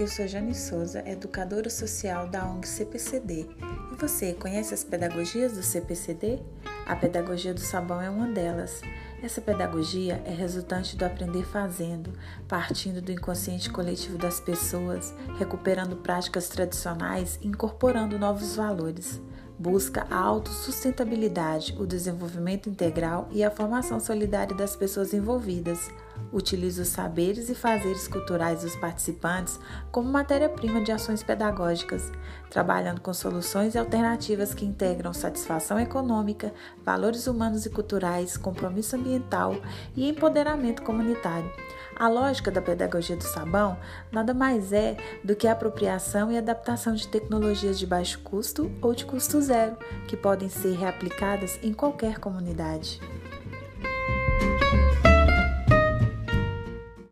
eu sou Jane Souza, educadora social da ONG CPCD. E você conhece as pedagogias do CPCD? A pedagogia do sabão é uma delas. Essa pedagogia é resultante do aprender fazendo, partindo do inconsciente coletivo das pessoas, recuperando práticas tradicionais e incorporando novos valores busca a autossustentabilidade, o desenvolvimento integral e a formação solidária das pessoas envolvidas. Utiliza os saberes e fazeres culturais dos participantes como matéria-prima de ações pedagógicas, trabalhando com soluções e alternativas que integram satisfação econômica, valores humanos e culturais, compromisso ambiental e empoderamento comunitário. A lógica da pedagogia do sabão nada mais é do que a apropriação e adaptação de tecnologias de baixo custo ou de custo zero, que podem ser reaplicadas em qualquer comunidade.